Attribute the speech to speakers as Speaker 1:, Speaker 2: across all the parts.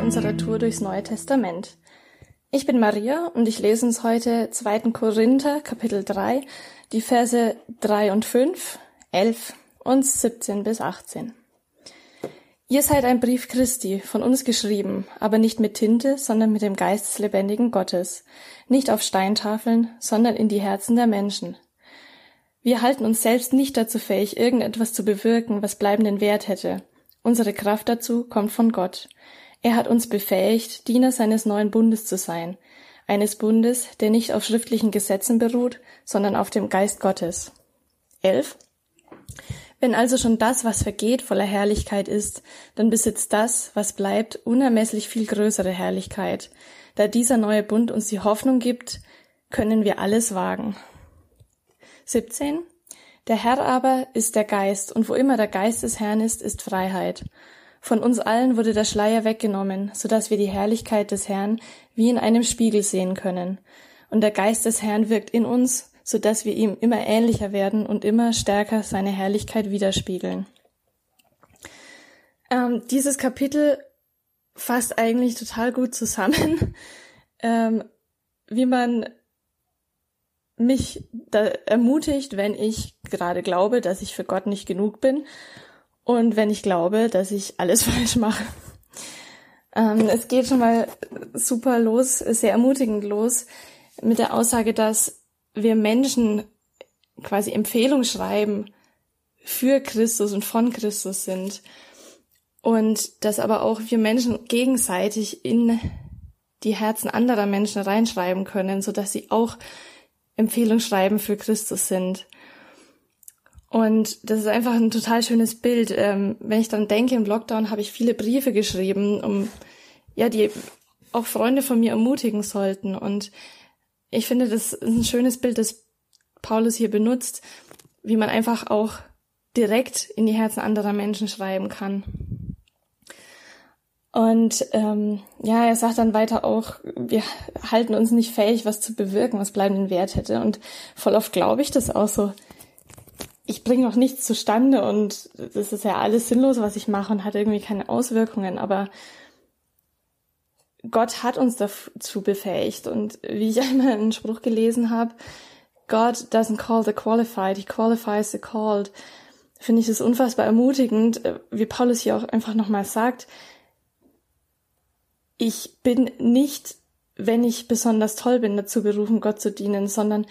Speaker 1: unserer Tour durchs Neue Testament. Ich bin Maria und ich lese uns heute 2. Korinther, Kapitel 3, die Verse 3 und 5, 11 und 17 bis 18. Ihr seid ein Brief Christi, von uns geschrieben, aber nicht mit Tinte, sondern mit dem Geist des lebendigen Gottes, nicht auf Steintafeln, sondern in die Herzen der Menschen. Wir halten uns selbst nicht dazu fähig, irgendetwas zu bewirken, was bleibenden Wert hätte. Unsere Kraft dazu kommt von Gott. Er hat uns befähigt, Diener seines neuen Bundes zu sein, eines Bundes, der nicht auf schriftlichen Gesetzen beruht, sondern auf dem Geist Gottes. 11. Wenn also schon das, was vergeht, voller Herrlichkeit ist, dann besitzt das, was bleibt, unermesslich viel größere Herrlichkeit. Da dieser neue Bund uns die Hoffnung gibt, können wir alles wagen. 17. Der Herr aber ist der Geist, und wo immer der Geist des Herrn ist, ist Freiheit. Von uns allen wurde der Schleier weggenommen, so dass wir die Herrlichkeit des Herrn wie in einem Spiegel sehen können. Und der Geist des Herrn wirkt in uns, so dass wir ihm immer ähnlicher werden und immer stärker seine Herrlichkeit widerspiegeln. Ähm, dieses Kapitel fasst eigentlich total gut zusammen, ähm, wie man mich ermutigt, wenn ich gerade glaube, dass ich für Gott nicht genug bin und wenn ich glaube, dass ich alles falsch mache. Ähm, es geht schon mal super los, sehr ermutigend los mit der Aussage, dass wir Menschen quasi Empfehlung schreiben für Christus und von Christus sind. Und dass aber auch wir Menschen gegenseitig in die Herzen anderer Menschen reinschreiben können, so dass sie auch Empfehlung schreiben für Christus sind. Und das ist einfach ein total schönes Bild. Ähm, wenn ich dann denke, im Lockdown habe ich viele Briefe geschrieben, um ja, die auch Freunde von mir ermutigen sollten. Und ich finde, das ist ein schönes Bild, das Paulus hier benutzt, wie man einfach auch direkt in die Herzen anderer Menschen schreiben kann. Und ähm, ja, er sagt dann weiter auch, wir halten uns nicht fähig, was zu bewirken, was bleibenden Wert hätte. Und voll oft glaube ich das auch so ich bringe noch nichts zustande und das ist ja alles sinnlos, was ich mache und hat irgendwie keine Auswirkungen, aber Gott hat uns dazu befähigt und wie ich einmal einen Spruch gelesen habe, God doesn't call the qualified, he qualifies the called. Finde ich das unfassbar ermutigend, wie Paulus hier auch einfach nochmal sagt, ich bin nicht, wenn ich besonders toll bin, dazu berufen, Gott zu dienen, sondern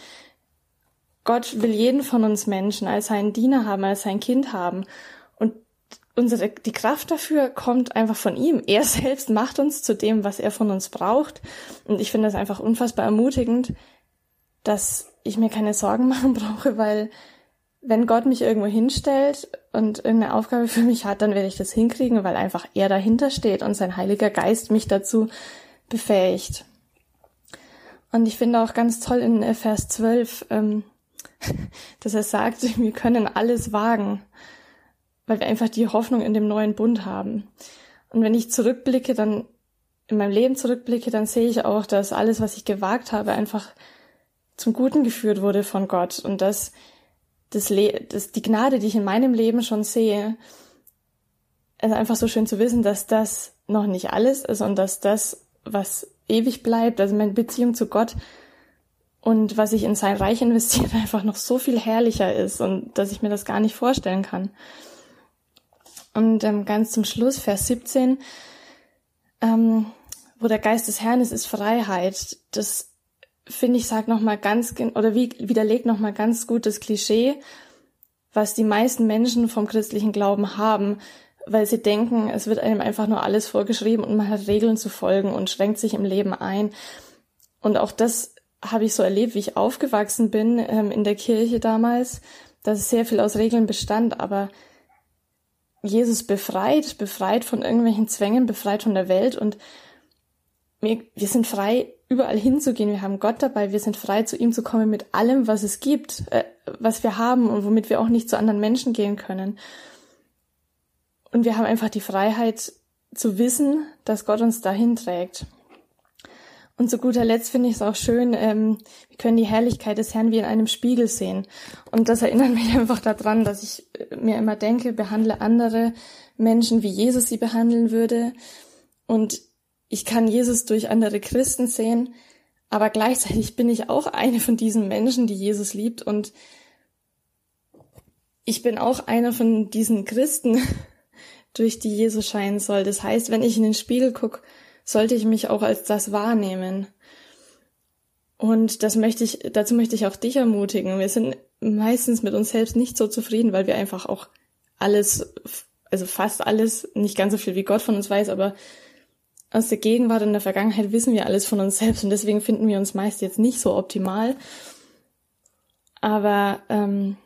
Speaker 1: Gott will jeden von uns Menschen als seinen Diener haben, als sein Kind haben. Und unsere, die Kraft dafür kommt einfach von ihm. Er selbst macht uns zu dem, was er von uns braucht. Und ich finde das einfach unfassbar ermutigend, dass ich mir keine Sorgen machen brauche, weil wenn Gott mich irgendwo hinstellt und irgendeine Aufgabe für mich hat, dann werde ich das hinkriegen, weil einfach er dahinter steht und sein Heiliger Geist mich dazu befähigt. Und ich finde auch ganz toll in Vers 12, ähm, dass er sagt, wir können alles wagen, weil wir einfach die Hoffnung in dem neuen Bund haben. Und wenn ich zurückblicke, dann in meinem Leben zurückblicke, dann sehe ich auch, dass alles, was ich gewagt habe, einfach zum Guten geführt wurde von Gott und dass das, Le das die Gnade, die ich in meinem Leben schon sehe, ist einfach so schön zu wissen, dass das noch nicht alles ist und dass das, was ewig bleibt, also meine Beziehung zu Gott, und was ich in sein Reich investiere, einfach noch so viel herrlicher ist und dass ich mir das gar nicht vorstellen kann. Und ähm, ganz zum Schluss, Vers 17, ähm, wo der Geist des Herrn ist, ist Freiheit. Das finde ich sagt noch mal ganz oder wie, widerlegt noch mal ganz gut das Klischee, was die meisten Menschen vom christlichen Glauben haben, weil sie denken, es wird einem einfach nur alles vorgeschrieben und man hat Regeln zu folgen und schränkt sich im Leben ein. Und auch das habe ich so erlebt, wie ich aufgewachsen bin ähm, in der Kirche damals, dass sehr viel aus Regeln bestand, aber Jesus befreit, befreit von irgendwelchen Zwängen, befreit von der Welt und wir, wir sind frei, überall hinzugehen. Wir haben Gott dabei, wir sind frei, zu ihm zu kommen mit allem, was es gibt, äh, was wir haben und womit wir auch nicht zu anderen Menschen gehen können. Und wir haben einfach die Freiheit zu wissen, dass Gott uns dahin trägt. Und zu guter Letzt finde ich es auch schön, ähm, wir können die Herrlichkeit des Herrn wie in einem Spiegel sehen. Und das erinnert mich einfach daran, dass ich äh, mir immer denke, behandle andere Menschen, wie Jesus sie behandeln würde. Und ich kann Jesus durch andere Christen sehen, aber gleichzeitig bin ich auch eine von diesen Menschen, die Jesus liebt und ich bin auch einer von diesen Christen, durch die Jesus scheinen soll. Das heißt, wenn ich in den Spiegel gucke, sollte ich mich auch als das wahrnehmen. Und das möchte ich, dazu möchte ich auch dich ermutigen. Wir sind meistens mit uns selbst nicht so zufrieden, weil wir einfach auch alles, also fast alles, nicht ganz so viel wie Gott von uns weiß, aber aus der Gegenwart und der Vergangenheit wissen wir alles von uns selbst und deswegen finden wir uns meist jetzt nicht so optimal. Aber ähm,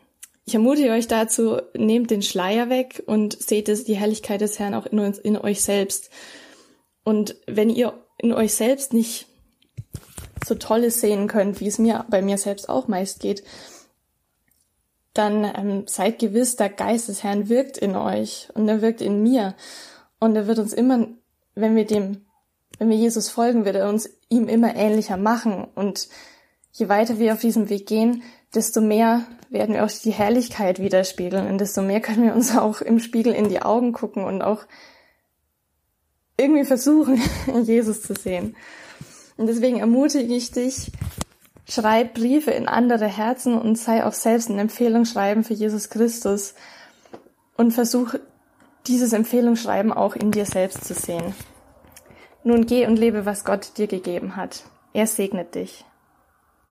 Speaker 1: ich ermutige euch dazu, nehmt den Schleier weg und seht es, die Herrlichkeit des Herrn auch in, uns, in euch selbst. Und wenn ihr in euch selbst nicht so Tolles sehen könnt, wie es mir bei mir selbst auch meist geht, dann ähm, seid gewiss, der Geist des Herrn wirkt in euch und er wirkt in mir. Und er wird uns immer, wenn wir dem, wenn wir Jesus folgen, wird er uns ihm immer ähnlicher machen. Und je weiter wir auf diesem Weg gehen, desto mehr werden wir auch die Herrlichkeit widerspiegeln und desto mehr können wir uns auch im Spiegel in die Augen gucken und auch irgendwie versuchen, Jesus zu sehen. Und deswegen ermutige ich dich, schreib Briefe in andere Herzen und sei auch selbst eine Empfehlung schreiben für Jesus Christus und versuch dieses Empfehlungsschreiben auch in dir selbst zu sehen. Nun geh und lebe, was Gott dir gegeben hat. Er segnet dich.